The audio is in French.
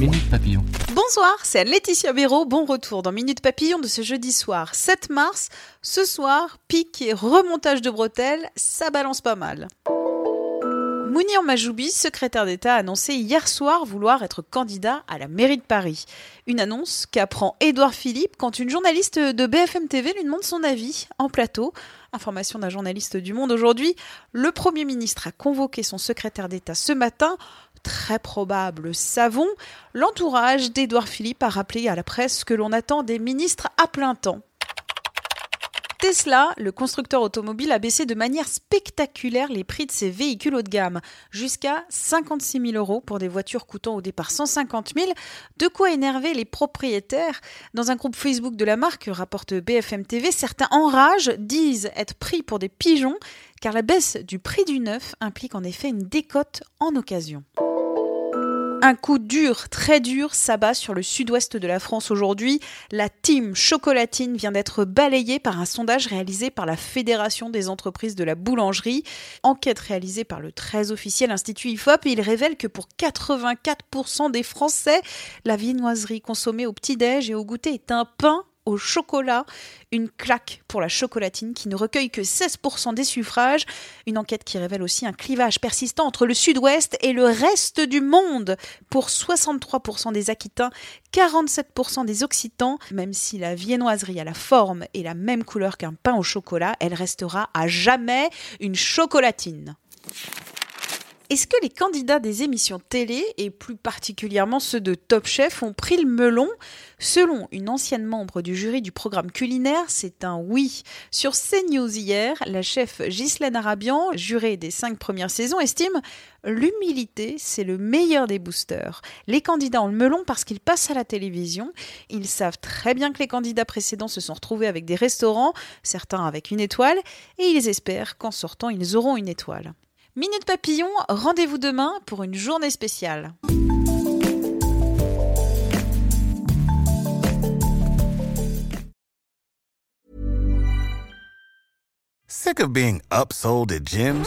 Minute Papillon. Bonsoir, c'est Laetitia Béraud. Bon retour dans Minute Papillon de ce jeudi soir 7 mars. Ce soir, pique et remontage de bretelles, ça balance pas mal. Mounir Majoubi, secrétaire d'État, a annoncé hier soir vouloir être candidat à la mairie de Paris. Une annonce qu'apprend Édouard Philippe quand une journaliste de BFM TV lui demande son avis en plateau. Information d'un journaliste du Monde aujourd'hui. Le Premier ministre a convoqué son secrétaire d'État ce matin. Très probable savon. L'entourage d'Édouard Philippe a rappelé à la presse que l'on attend des ministres à plein temps. Tesla, le constructeur automobile, a baissé de manière spectaculaire les prix de ses véhicules haut de gamme, jusqu'à 56 000 euros pour des voitures coûtant au départ 150 000, de quoi énerver les propriétaires. Dans un groupe Facebook de la marque, rapporte BFM TV, certains enragent, disent être pris pour des pigeons, car la baisse du prix du neuf implique en effet une décote en occasion. Un coup dur, très dur, s'abat sur le sud-ouest de la France aujourd'hui. La team chocolatine vient d'être balayée par un sondage réalisé par la Fédération des entreprises de la boulangerie. Enquête réalisée par le très officiel Institut IFOP, il révèle que pour 84% des Français, la viennoiserie consommée au petit-déj et au goûter est un pain au chocolat. Une claque pour la chocolatine qui ne recueille que 16% des suffrages. Une enquête qui révèle aussi un clivage persistant entre le sud-ouest et le reste du monde. Pour 63% des Aquitains, 47% des Occitans, même si la viennoiserie a la forme et la même couleur qu'un pain au chocolat, elle restera à jamais une chocolatine. Est-ce que les candidats des émissions télé, et plus particulièrement ceux de Top Chef, ont pris le melon Selon une ancienne membre du jury du programme culinaire, c'est un oui. Sur CNews hier, la chef Ghislaine Arabian, jurée des cinq premières saisons, estime L'humilité, c'est le meilleur des boosters. Les candidats ont le melon parce qu'ils passent à la télévision. Ils savent très bien que les candidats précédents se sont retrouvés avec des restaurants, certains avec une étoile, et ils espèrent qu'en sortant, ils auront une étoile. Minute Papillon, rendez-vous demain pour une journée spéciale. Sick of being upsold at gyms?